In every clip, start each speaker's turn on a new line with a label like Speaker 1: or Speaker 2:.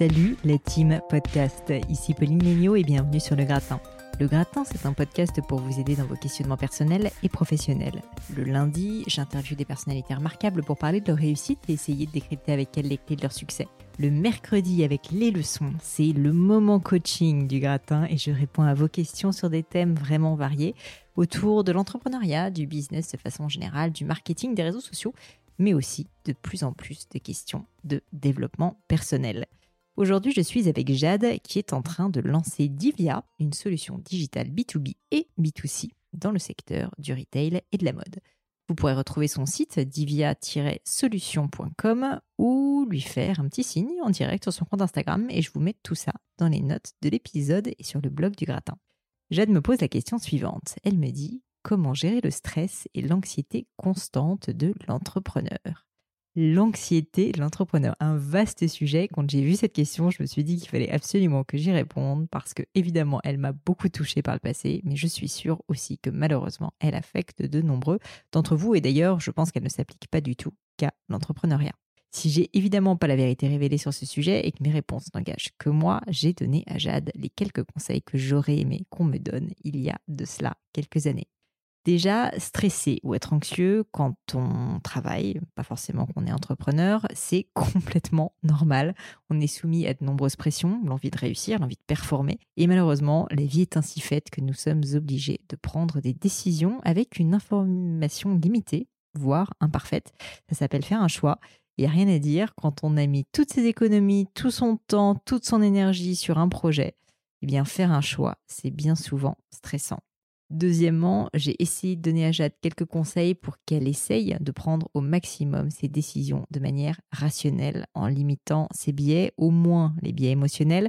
Speaker 1: Salut la team podcast, ici Pauline Léniaud et bienvenue sur Le Gratin. Le Gratin, c'est un podcast pour vous aider dans vos questionnements personnels et professionnels. Le lundi, j'interviewe des personnalités remarquables pour parler de leur réussite et essayer de décrypter avec elles les clés de leur succès. Le mercredi, avec les leçons, c'est le moment coaching du Gratin et je réponds à vos questions sur des thèmes vraiment variés autour de l'entrepreneuriat, du business de façon générale, du marketing, des réseaux sociaux, mais aussi de plus en plus de questions de développement personnel. Aujourd'hui, je suis avec Jade qui est en train de lancer Divia, une solution digitale B2B et B2C dans le secteur du retail et de la mode. Vous pourrez retrouver son site divia-solution.com ou lui faire un petit signe en direct sur son compte Instagram et je vous mets tout ça dans les notes de l'épisode et sur le blog du gratin. Jade me pose la question suivante. Elle me dit comment gérer le stress et l'anxiété constante de l'entrepreneur? L'anxiété de l'entrepreneur. Un vaste sujet. Quand j'ai vu cette question, je me suis dit qu'il fallait absolument que j'y réponde parce que, évidemment, elle m'a beaucoup touchée par le passé, mais je suis sûre aussi que malheureusement, elle affecte de nombreux d'entre vous et d'ailleurs, je pense qu'elle ne s'applique pas du tout qu'à l'entrepreneuriat. Si j'ai évidemment pas la vérité révélée sur ce sujet et que mes réponses n'engagent que moi, j'ai donné à Jade les quelques conseils que j'aurais aimé qu'on me donne il y a de cela quelques années. Déjà, stresser ou être anxieux quand on travaille, pas forcément qu'on est entrepreneur, c'est complètement normal. On est soumis à de nombreuses pressions, l'envie de réussir, l'envie de performer. Et malheureusement, la vie est ainsi faite que nous sommes obligés de prendre des décisions avec une information limitée, voire imparfaite. Ça s'appelle faire un choix. Il n'y a rien à dire quand on a mis toutes ses économies, tout son temps, toute son énergie sur un projet. Eh bien, faire un choix, c'est bien souvent stressant. Deuxièmement, j'ai essayé de donner à Jade quelques conseils pour qu'elle essaye de prendre au maximum ses décisions de manière rationnelle en limitant ses biais, au moins les biais émotionnels,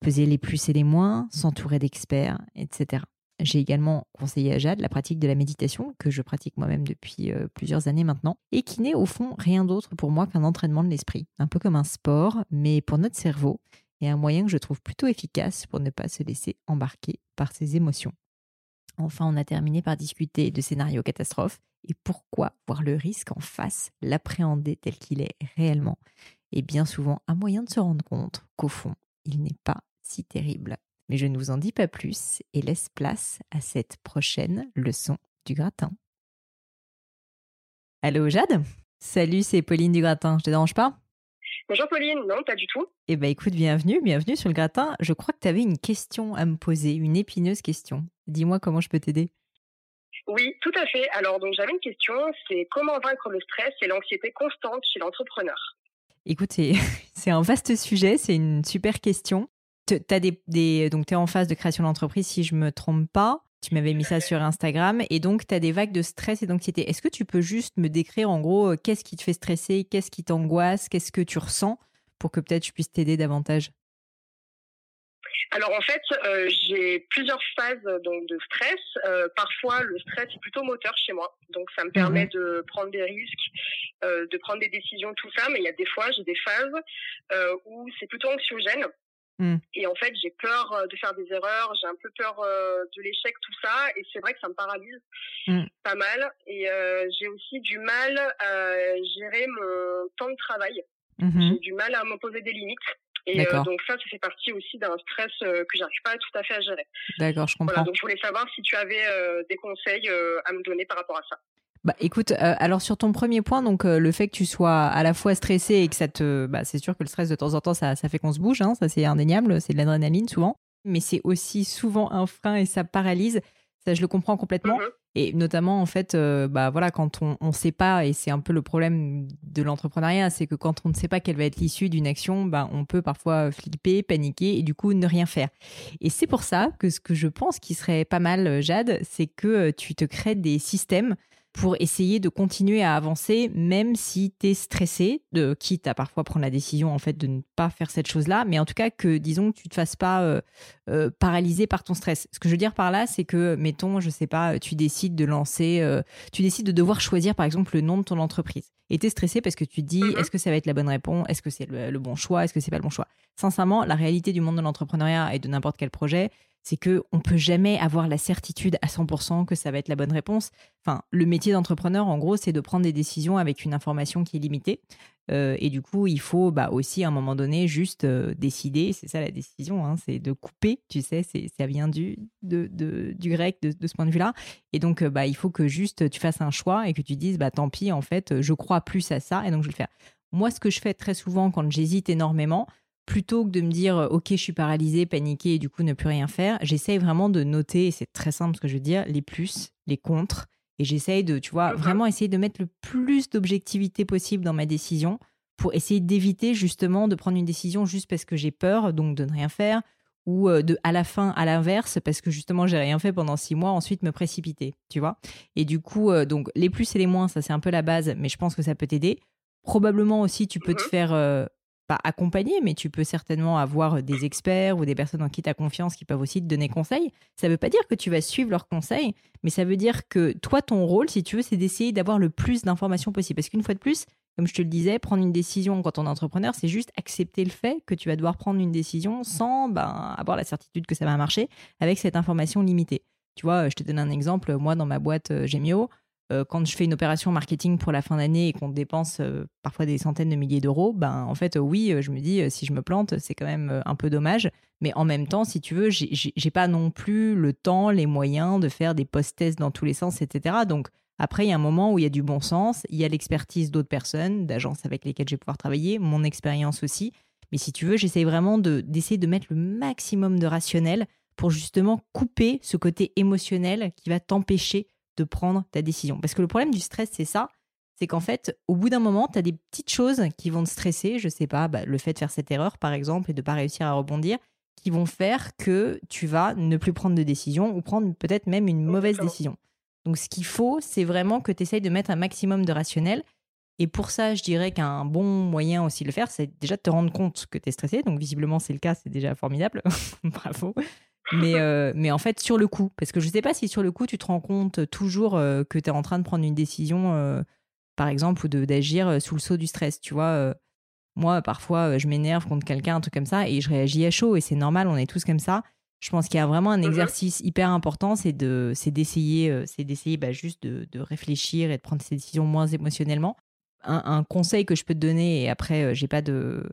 Speaker 1: peser les plus et les moins, s'entourer d'experts, etc. J'ai également conseillé à Jade la pratique de la méditation, que je pratique moi-même depuis euh, plusieurs années maintenant, et qui n'est au fond rien d'autre pour moi qu'un entraînement de l'esprit, un peu comme un sport, mais pour notre cerveau, et un moyen que je trouve plutôt efficace pour ne pas se laisser embarquer par ses émotions. Enfin, on a terminé par discuter de scénarios catastrophes et pourquoi voir le risque en face, l'appréhender tel qu'il est réellement, et bien souvent un moyen de se rendre compte qu'au fond, il n'est pas si terrible. Mais je ne vous en dis pas plus et laisse place à cette prochaine leçon du gratin. Allô Jade? Salut, c'est Pauline du gratin, je te dérange pas?
Speaker 2: Bonjour Pauline, non, pas du tout.
Speaker 1: Eh bien écoute, bienvenue, bienvenue sur le gratin. Je crois que tu avais une question à me poser, une épineuse question. Dis-moi comment je peux t'aider.
Speaker 2: Oui, tout à fait. Alors donc j'avais une question, c'est comment vaincre le stress et l'anxiété constante chez l'entrepreneur?
Speaker 1: Écoute, c'est un vaste sujet, c'est une super question. As des, des, donc tu es en phase de création d'entreprise, si je me trompe pas. Tu m'avais mis ça sur Instagram et donc tu as des vagues de stress et d'anxiété. Est-ce que tu peux juste me décrire en gros euh, qu'est-ce qui te fait stresser, qu'est-ce qui t'angoisse, qu'est-ce que tu ressens pour que peut-être je puisse t'aider davantage?
Speaker 2: Alors en fait, euh, j'ai plusieurs phases donc de stress. Euh, parfois, le stress est plutôt moteur chez moi, donc ça me permet mmh de prendre des risques, de prendre des décisions, tout ça. Mais il y a des fois, j'ai des phases où c'est plutôt anxiogène. Mm. Et en fait, j'ai peur euh, de faire des erreurs, j'ai un peu peur euh, de l'échec, tout ça. Et c'est vrai que ça me paralyse mm. pas mal. Et euh, j'ai aussi du mal à gérer mon temps de travail. Mm-hmm. J'ai du mal à m'imposer des limites. Et donc ça, ça fait partie aussi d'un stress que j'arrive pas tout à fait à gérer.
Speaker 1: D'accord, je comprends. Voilà,
Speaker 2: donc je voulais savoir si tu avais des conseils à me donner par rapport à ça.
Speaker 1: Bah écoute, euh, alors sur ton premier point, donc euh, le fait que tu sois à la fois stressé et que ça te, bah, c'est sûr que le stress de temps en temps ça, ça fait qu'on se bouge, hein, ça c'est indéniable, c'est de l'adrénaline souvent, mais c'est aussi souvent un frein et ça paralyse. Ça je le comprends complètement. Mm-hmm. Et notamment en fait, euh, bah voilà, quand on ne sait pas et c'est un peu le problème de l'entrepreneuriat, c'est que quand on ne sait pas quelle va être l'issue d'une action, bah on peut parfois flipper, paniquer et du coup ne rien faire. Et c'est pour ça que ce que je pense qui serait pas mal, Jade, c'est que tu te crées des systèmes pour essayer de continuer à avancer, même si tu es stressé, de, quitte à parfois prendre la décision en fait de ne pas faire cette chose-là, mais en tout cas que, disons, tu ne te fasses pas euh, euh, paralysé par ton stress. Ce que je veux dire par là, c'est que, mettons, je sais pas, tu décides de lancer, euh, tu décides de devoir choisir par exemple le nom de ton entreprise. Et tu es stressé parce que tu te dis, mm-hmm. est-ce que ça va être la bonne réponse? Est-ce que c'est le, bon choix? Est-ce que c'est pas le bon choix? Sincèrement, la réalité du monde de l'entrepreneuriat et de n'importe quel projet, c'est que on peut jamais avoir la certitude à 100% que ça va être la bonne réponse. Enfin, le métier d'entrepreneur, en gros, c'est de prendre des décisions avec une information qui est limitée. Euh, et du coup, il faut bah, aussi à un moment donné juste euh, décider. C'est ça la décision, hein, c'est de couper. Tu sais, ça vient du grec de, ce point de vue-là. Et donc, bah, il faut que juste tu fasses un choix et que tu dises, bah tant pis, en fait, je crois plus à ça et donc je vais le faire. Moi, ce que je fais très souvent quand j'hésite énormément, plutôt que de me dire ok je suis paralysée, paniquée et du coup ne plus rien faire, j'essaye vraiment de noter, et c'est très simple ce que je veux dire, les plus, les contre, et j'essaye de, tu vois, vraiment essayer de mettre le plus d'objectivité possible dans ma décision pour essayer d'éviter justement de prendre une décision juste parce que j'ai peur, donc de ne rien faire, ou euh, de à la fin à l'inverse parce que justement j'ai rien fait pendant six mois ensuite me précipiter tu vois. Et du coup euh, donc les plus et les moins ça c'est un peu la base mais je pense que ça peut t'aider. Probablement aussi tu peux te mmh faire euh, pas accompagner, mais tu peux certainement avoir des experts ou des personnes en qui tu as confiance qui peuvent aussi te donner conseil. Ça ne veut pas dire que tu vas suivre leurs conseils, mais ça veut dire que toi, ton rôle, si tu veux, c'est d'essayer d'avoir le plus d'informations possible. Parce qu'une fois de plus, comme je te le disais, prendre une décision quand on est entrepreneur, c'est juste accepter le fait que tu vas devoir prendre une décision sans ben, avoir la certitude que ça va marcher avec cette information limitée. Tu vois, je te donne un exemple. Moi, dans ma boîte euh, Gemio, euh, quand je fais une opération marketing pour la fin d'année et qu'on dépense euh, parfois des centaines de milliers d'euros, ben en fait oui, euh, je me dis si je me plante, c'est quand même un peu dommage. Mais en même temps, si tu veux, j'ai pas non plus le temps, les moyens de faire des post-tests dans tous les sens, etc. Donc après, il y a un moment où il y a du bon sens, il y a l'expertise d'autres personnes, d'agences avec lesquelles je vais pouvoir travailler, mon expérience aussi. Mais si tu veux, j'essaie vraiment d'essayer de mettre le maximum de rationnel pour justement couper ce côté émotionnel qui va t'empêcher de prendre ta décision. Parce que le problème du stress, c'est ça. C'est qu'en fait, au bout d'un moment, tu as des petites choses qui vont te stresser. Je sais pas, bah, le fait de faire cette erreur, par exemple, et de pas réussir à rebondir, qui vont faire que tu vas ne plus prendre de décision ou prendre peut-être même une mauvaise décision. Donc, ce qu'il faut, c'est vraiment que tu essayes de mettre un maximum de rationnel. Et pour ça, je dirais qu'un bon moyen aussi de le faire, c'est déjà de te rendre compte que tu es stressé. Donc, visiblement, c'est le cas, c'est déjà formidable. Bravo. Mais, euh, mais en fait, sur le coup, parce que je ne sais pas si sur le coup, tu te rends compte toujours euh, que tu es en train de prendre une décision, euh, par exemple, ou d'agir sous le saut du stress. Tu vois, moi, parfois, je m'énerve contre quelqu'un, un truc comme ça, et je réagis à chaud, et c'est normal, on est tous comme ça. Je pense qu'il y a vraiment un mmh exercice hyper important, c'est d'essayer c'est d'essayer bah, juste de, de, réfléchir et de prendre ces décisions moins émotionnellement. Un, un, conseil que je peux te donner, et après, j'ai pas de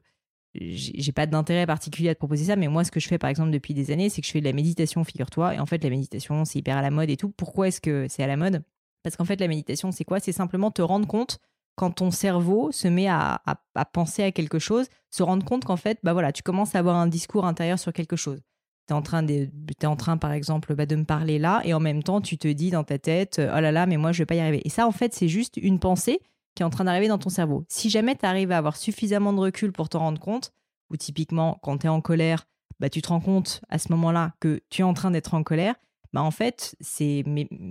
Speaker 1: j'ai pas d'intérêt particulier à te proposer ça, mais moi, ce que je fais par exemple depuis des années, c'est que je fais de la méditation, figure-toi. Et en fait, la méditation, c'est hyper à la mode et tout. Pourquoi est-ce que c'est à la mode? Parce qu'en fait, la méditation, c'est quoi? C'est simplement te rendre compte quand ton cerveau se met à, à, penser à quelque chose, se rendre compte qu'en fait, bah voilà, tu commences à avoir un discours intérieur sur quelque chose. Tu es en train, es en train par exemple, bah, de me parler là, et en même temps, tu te dis dans ta tête, oh là là, mais moi, je vais pas y arriver. Et ça, en fait, c'est juste une pensée qui est en train d'arriver dans ton cerveau. Si jamais tu arrives à avoir suffisamment de recul pour t'en rendre compte, ou typiquement quand tu es en colère, bah, tu te rends compte à ce moment-là que tu es en train d'être en colère, bah, en fait, c'est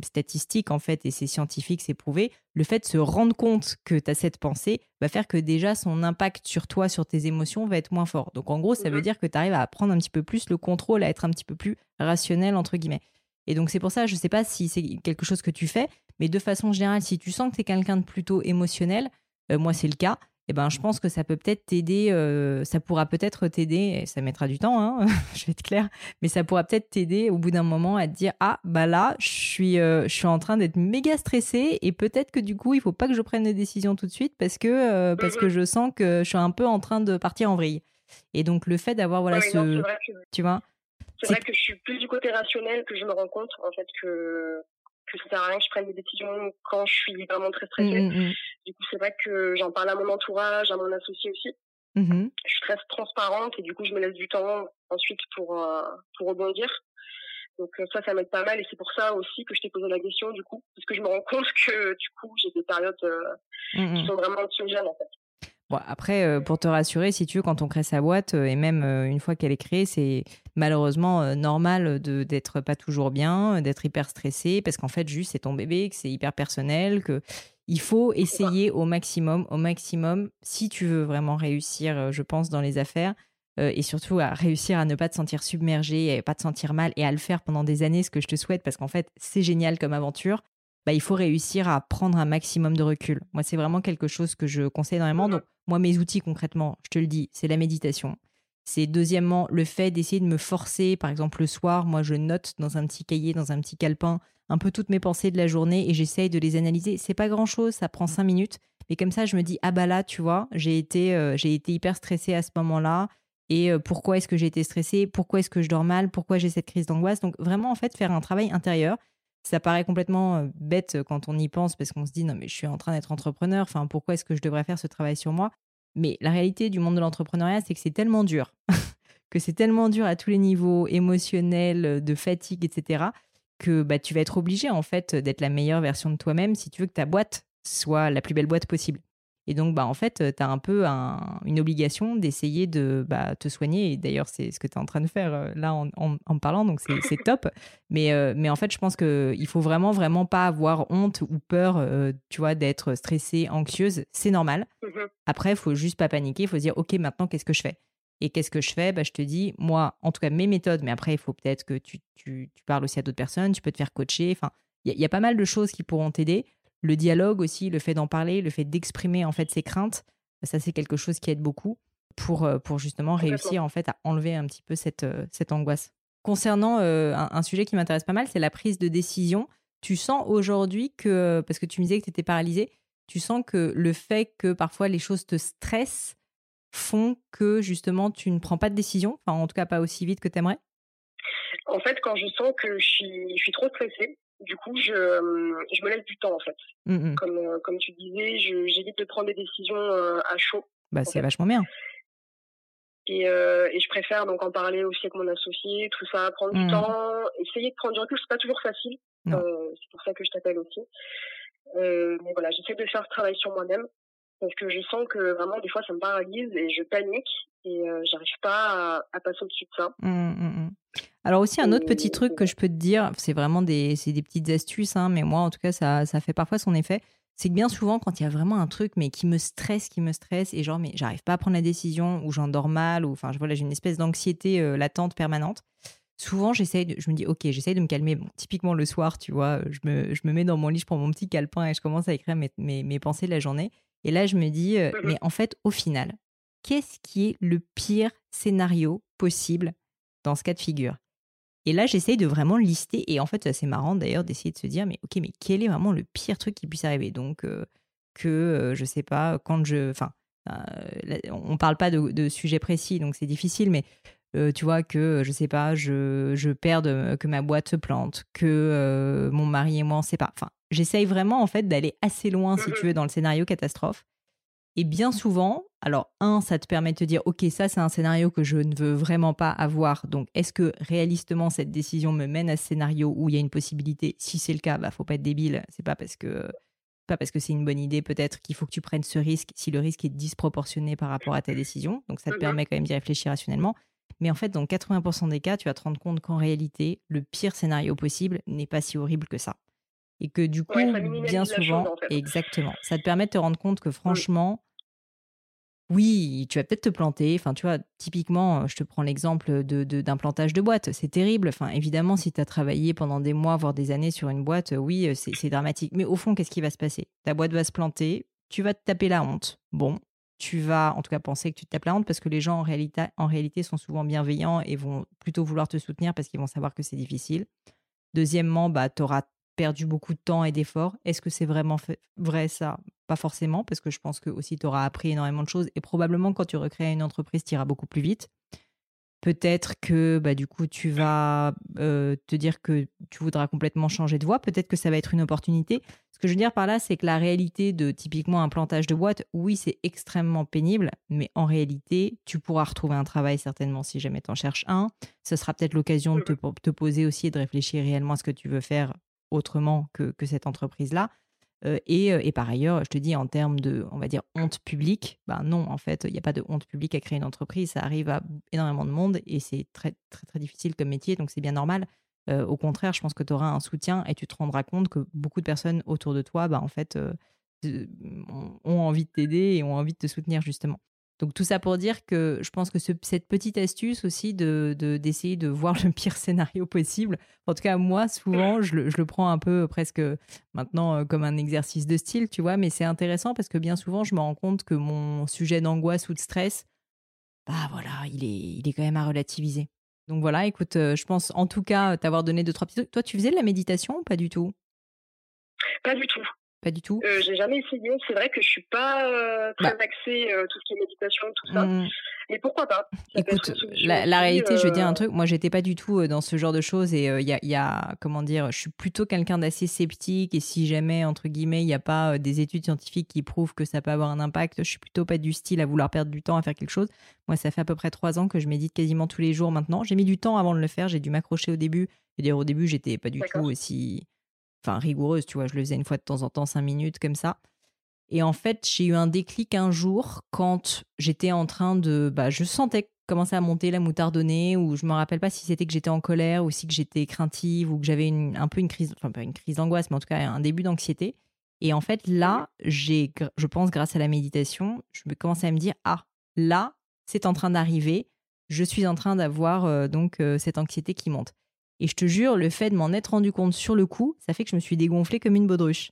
Speaker 1: statistique en fait et c'est scientifique, c'est prouvé. Le fait de se rendre compte que tu as cette pensée va faire que déjà son impact sur toi, sur tes émotions va être moins fort. Donc en gros, ça veut mmh dire que tu arrives à prendre un petit peu plus le contrôle, à être un petit peu plus rationnel entre guillemets. Et donc c'est pour ça, je ne sais pas si c'est quelque chose que tu fais, mais de façon générale, si tu sens que tu es quelqu'un de plutôt émotionnel, euh, moi c'est le cas, eh ben, je pense que ça peut peut-être t'aider, euh, ça pourra peut-être t'aider, et ça mettra du temps, hein, je vais être clair, mais ça pourra peut-être t'aider au bout d'un moment à te dire ah bah là je suis, euh, je suis en train d'être méga stressée et peut-être que du coup il faut pas que je prenne des décisions tout de suite parce que euh, parce que je sens que je suis un peu en train de partir en vrille. Et donc le fait d'avoir voilà ce, tu vois?
Speaker 2: C'est vrai que je suis plus du côté rationnel que je me rends compte en fait que que ça sert à rien que je prenne des décisions quand je suis vraiment très stressée. Mmh, mmh, mmh. Du coup, c'est vrai que j'en parle à mon entourage, à mon associé aussi. Je suis très transparente et du coup, je me laisse du temps ensuite pour, euh, pour rebondir. Donc euh, ça, ça m'aide pas mal et c'est pour ça aussi que je t'ai posé la question du coup, parce que je me rends compte que du coup, j'ai des périodes euh, qui sont vraiment anxiogènes en fait.
Speaker 1: Après, euh, pour te rassurer, si tu veux, quand on crée sa boîte, euh, et même euh, une fois qu'elle est créée, c'est malheureusement normal d'être pas toujours bien, d'être hyper stressé, parce qu'en fait, juste, c'est ton bébé, que c'est hyper personnel, que il faut essayer au maximum, au maximum, si tu veux vraiment réussir, je pense, dans les affaires, et surtout à réussir à ne pas te sentir submergé, et pas te sentir mal, et à le faire pendant des années, ce que je te souhaite, parce qu'en fait, c'est génial comme aventure. Bah, il faut réussir à prendre un maximum de recul. Moi, c'est vraiment quelque chose que je conseille énormément. Donc, moi, mes outils concrètement, je te le dis, c'est la méditation, C'est deuxièmement le fait d'essayer de me forcer, par exemple le soir, moi je note dans un petit cahier, dans un petit calepin, un peu toutes mes pensées de la journée et j'essaye de les analyser. C'est pas grand chose, ça prend cinq minutes, mais comme ça je me dis ah bah là tu vois, j'ai été euh, j'ai été hyper stressée à ce moment-là et euh, pourquoi est-ce que j'ai été stressée, pourquoi est-ce que je dors mal, pourquoi j'ai cette crise d'angoisse? Donc vraiment en fait faire un travail intérieur. Ça paraît complètement euh, bête quand on y pense parce qu'on se dit non mais je suis en train d'être entrepreneur, enfin pourquoi est-ce que je devrais faire ce travail sur moi? Mais la réalité du monde de l'entrepreneuriat, c'est que c'est tellement dur, que c'est tellement dur à tous les niveaux, émotionnels, de fatigue, etc., que bah, tu vas être obligé en fait d'être la meilleure version de toi-même si tu veux que ta boîte soit la plus belle boîte possible. Et donc, bah, en fait, tu as un peu une obligation d'essayer de bah, te soigner. Et d'ailleurs, c'est ce que tu es en train de faire euh, là en, en, parlant, donc c'est top. Mais, euh, mais en fait, je pense qu'il faut vraiment, vraiment pas avoir honte ou peur, euh, tu vois, d'être stressée, anxieuse. C'est normal. Mmh Après, il faut juste pas paniquer. Il faut se dire, OK, maintenant, qu'est-ce que je fais? Et qu'est-ce que je fais? Bah, Je te dis, moi, en tout cas, mes méthodes, mais après, il faut peut-être que tu, tu, tu, parles aussi à d'autres personnes, tu peux te faire coacher. Enfin, il y, a pas mal de choses qui pourront t'aider. Le dialogue aussi, le fait d'en parler, le fait d'exprimer en fait ses craintes, ça c'est quelque chose qui aide beaucoup pour, euh, pour justement réussir en fait à enlever un petit peu cette, euh, cette angoisse. Concernant euh, un, sujet qui m'intéresse pas mal, c'est la prise de décision. Tu sens aujourd'hui que, parce que tu me disais que tu étais paralysée, tu sens que le fait que parfois les choses te stressent font que justement tu ne prends pas de décision, enfin en tout cas pas aussi vite que tu aimerais
Speaker 2: En fait, quand je sens que je suis, je suis trop stressée, du coup, je, je me laisse du temps en fait. Mmh comme, euh, comme tu disais, j'évite de prendre des décisions euh, à chaud.
Speaker 1: Bah, c'est vachement bien.
Speaker 2: Et, euh, et, je préfère donc en parler aussi avec mon associé, tout ça, prendre du mmh. temps, essayer de prendre du recul. C'est pas toujours facile. c'est pour ça que je t'appelle aussi. mais voilà, j'essaie de faire ce travail sur moi-même parce que je sens que vraiment des fois ça me paralyse et je panique et j'arrive pas à, passer au-dessus de ça.
Speaker 1: Mmh, alors aussi un autre petit truc que je peux te dire, c'est vraiment des, des petites astuces, hein, mais moi en tout cas ça, ça fait parfois son effet. C'est que bien souvent quand il y a vraiment un truc mais qui me stresse, qui me stresse et genre mais j'arrive pas à prendre la décision ou j'en dors mal ou enfin voilà j'ai une espèce d'anxiété euh, latente permanente. Souvent j'essaye, je me dis ok j'essaye de me calmer. Bon, typiquement le soir tu vois, je me, je me mets dans mon lit, je prends mon petit calepin et je commence à écrire mes, mes, mes pensées de la journée. Et là je me dis euh, mais en fait au final qu'est-ce qui est le pire scénario possible dans ce cas de figure et là, j'essaye de vraiment lister. Et en fait, c'est assez marrant d'ailleurs d'essayer de se dire, mais ok, mais quel est vraiment le pire truc qui puisse arriver? Donc, euh, que, euh, je sais pas, quand je. Enfin, euh, on parle pas de, de sujet précis, donc c'est difficile, mais tu vois, que, je sais pas, je, je perde, que ma boîte se plante, que mon mari et moi, on sait pas. Enfin, j'essaye vraiment, en fait, d'aller assez loin, si tu veux, dans le scénario catastrophe. Et bien souvent, alors un, ça te permet de te dire, ok, ça c'est un scénario que je ne veux vraiment pas avoir. Donc, est-ce que réalistement cette décision me mène à ce scénario où il y a une possibilité? Si c'est le cas, bah faut pas être débile. C'est pas parce que pas parce que c'est une bonne idée peut-être qu'il faut que tu prennes ce risque si le risque est disproportionné par rapport à ta décision. Donc ça te permet quand même d'y réfléchir rationnellement. Mais en fait, dans 80% des cas, tu vas te rendre compte qu'en réalité, le pire scénario possible n'est pas si horrible que ça. Et que du coup, bien souvent, exactement, ça te permet de te rendre compte que franchement, oui, tu vas peut-être te planter. Enfin, tu vois, typiquement, je te prends l'exemple de, d'un plantage de boîte. C'est terrible. Enfin, évidemment, si tu as travaillé pendant des mois, voire des années sur une boîte, oui, c'est, dramatique. Mais au fond, qu'est-ce qui va se passer? Ta boîte va se planter, tu vas te taper la honte. Bon, tu vas en tout cas penser que tu te tapes la honte parce que les gens en réalité, en réalité sont souvent bienveillants et vont plutôt vouloir te soutenir parce qu'ils vont savoir que c'est difficile. Deuxièmement, bah, tu auras perdu beaucoup de temps et d'efforts. Est-ce que c'est vraiment vrai ça? Pas forcément, parce que je pense que aussi tu auras appris énormément de choses et probablement quand tu recrées une entreprise, tu iras beaucoup plus vite. Peut-être que bah, du coup, tu vas euh, te dire que tu voudras complètement changer de voie. Peut-être que ça va être une opportunité. Ce que je veux dire par là, c'est que la réalité de typiquement un plantage de boîte, oui, c'est extrêmement pénible, mais en réalité, tu pourras retrouver un travail certainement si jamais tu en cherches un. Ce sera peut-être l'occasion de te, te, poser aussi et de réfléchir réellement à ce que tu veux faire autrement que, cette entreprise-là. Euh, et, euh, et, par ailleurs, je te dis, en termes de, on va dire, honte publique, ben non, en fait, il n'y a pas de honte publique à créer une entreprise. Ça arrive à énormément de monde et c'est très, très, très difficile comme métier, donc c'est bien normal. Euh, au contraire, je pense que tu auras un soutien et tu te rendras compte que beaucoup de personnes autour de toi, bah, en fait, ont envie de t'aider et ont envie de te soutenir, justement. Donc tout ça pour dire que je pense que cette petite astuce aussi de d'essayer de, voir le pire scénario possible, en tout cas moi souvent je le, prends un peu presque maintenant euh, comme un exercice de style, tu vois, mais c'est intéressant parce que bien souvent je me rends compte que mon sujet d'angoisse ou de stress, bah voilà, il est, il est quand même à relativiser. Donc voilà, écoute, je pense en tout cas t'avoir donné deux, trois petits. Toi, tu faisais de la méditation ou pas du tout?
Speaker 2: Pas du tout.
Speaker 1: Pas du tout
Speaker 2: euh, J'ai jamais essayé. C'est vrai que je suis pas euh, très bah. axée euh, tout ce qui est méditation, tout ça. Mmh. Mais pourquoi pas?
Speaker 1: Écoute, la, réalité, je vais dire un truc. Moi, j'étais pas du tout dans ce genre de choses et il y, a, comment dire, je suis plutôt quelqu'un d'assez sceptique et si jamais entre guillemets il n'y a pas des études scientifiques qui prouvent que ça peut avoir un impact, je suis plutôt pas du style à vouloir perdre du temps à faire quelque chose. Moi, ça fait à peu près trois ans que je médite quasiment tous les jours maintenant. J'ai mis du temps avant de le faire. J'ai dû m'accrocher au début. Je veux dire, au début, j'étais pas du tout aussi enfin rigoureuse, tu vois, je le faisais une fois de temps en temps, cinq minutes comme ça. Et en fait, j'ai eu un déclic un jour quand j'étais en train de, bah, je sentais commencer à monter la moutardonnée, ou je me rappelle pas si c'était que j'étais en colère ou si que j'étais craintive ou que j'avais un peu une crise, enfin pas une crise d'angoisse, mais en tout cas un début d'anxiété. Et en fait, là, j'ai, je pense, grâce à la méditation, je me commençais à me dire, ah, là, c'est en train d'arriver, je suis en train d'avoir euh, donc euh, cette anxiété qui monte. Et je te jure, le fait de m'en être rendu compte sur le coup, ça fait que je me suis dégonflée comme une baudruche.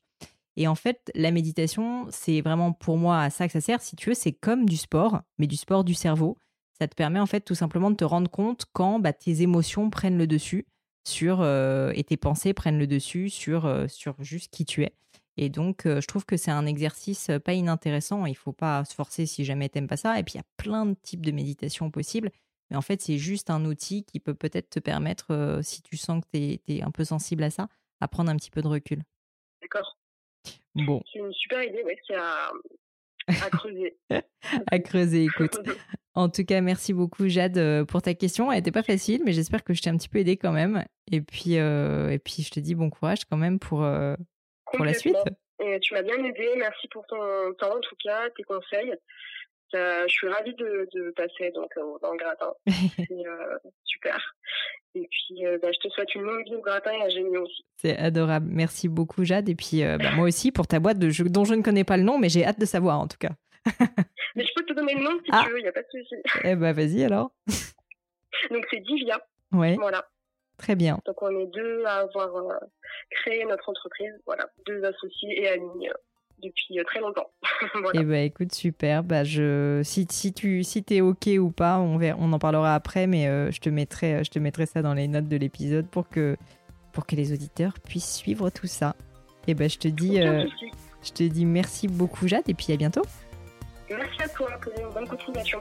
Speaker 1: Et en fait, la méditation, c'est vraiment pour moi à ça que ça sert. Si tu veux, c'est comme du sport, mais du sport du cerveau. Ça te permet en fait tout simplement de te rendre compte quand bah, tes émotions prennent le dessus sur euh, et tes pensées prennent le dessus sur, euh, sur juste qui tu es. Et donc, euh, je trouve que c'est un exercice pas inintéressant. Il faut pas se forcer si jamais t'aimes pas ça. Et puis, il y a plein de types de méditation possibles. Mais en fait, c'est juste un outil qui peut peut-être te permettre, euh, si tu sens que tu es, un peu sensible à ça, à prendre un petit peu de recul.
Speaker 2: D'accord.
Speaker 1: Bon.
Speaker 2: C'est une super idée, ouais, c'est à, à creuser.
Speaker 1: à creuser, écoute. En tout cas, merci beaucoup Jade pour ta question. Elle n'était pas facile, mais j'espère que je t'ai un petit peu aidé quand même. Et puis, euh, et puis je te dis bon courage quand même pour, pour la suite.
Speaker 2: Et tu m'as bien aidé. Merci pour ton temps en tout cas, tes conseils je suis ravie de, passer donc euh, dans le gratin. C'est euh, super. Et puis, euh, bah, je te souhaite une longue vie au gratin et à Génie aussi.
Speaker 1: C'est adorable. Merci beaucoup, Jade. Et puis, bah, moi aussi, pour ta boîte de dont je ne connais pas le nom, mais j'ai hâte de savoir en tout cas.
Speaker 2: mais je peux te donner le nom si ah. tu veux, il n'y a pas de souci.
Speaker 1: Eh ben, vas-y alors.
Speaker 2: donc, c'est Divia.
Speaker 1: Oui.
Speaker 2: Voilà.
Speaker 1: Très bien.
Speaker 2: Donc, on est deux à avoir créé notre entreprise. Voilà, deux associés et amis depuis euh, très longtemps.
Speaker 1: voilà. Eh ben écoute super, bah je si si tu si es ok ou pas, on on en parlera après, mais euh, je te mettrai je te mettrai ça dans les notes de l'épisode pour que pour que les auditeurs puissent suivre tout ça. Et eh ben je te dis euh, je te dis merci beaucoup Jade et puis à bientôt.
Speaker 2: Merci à toi bonne continuation.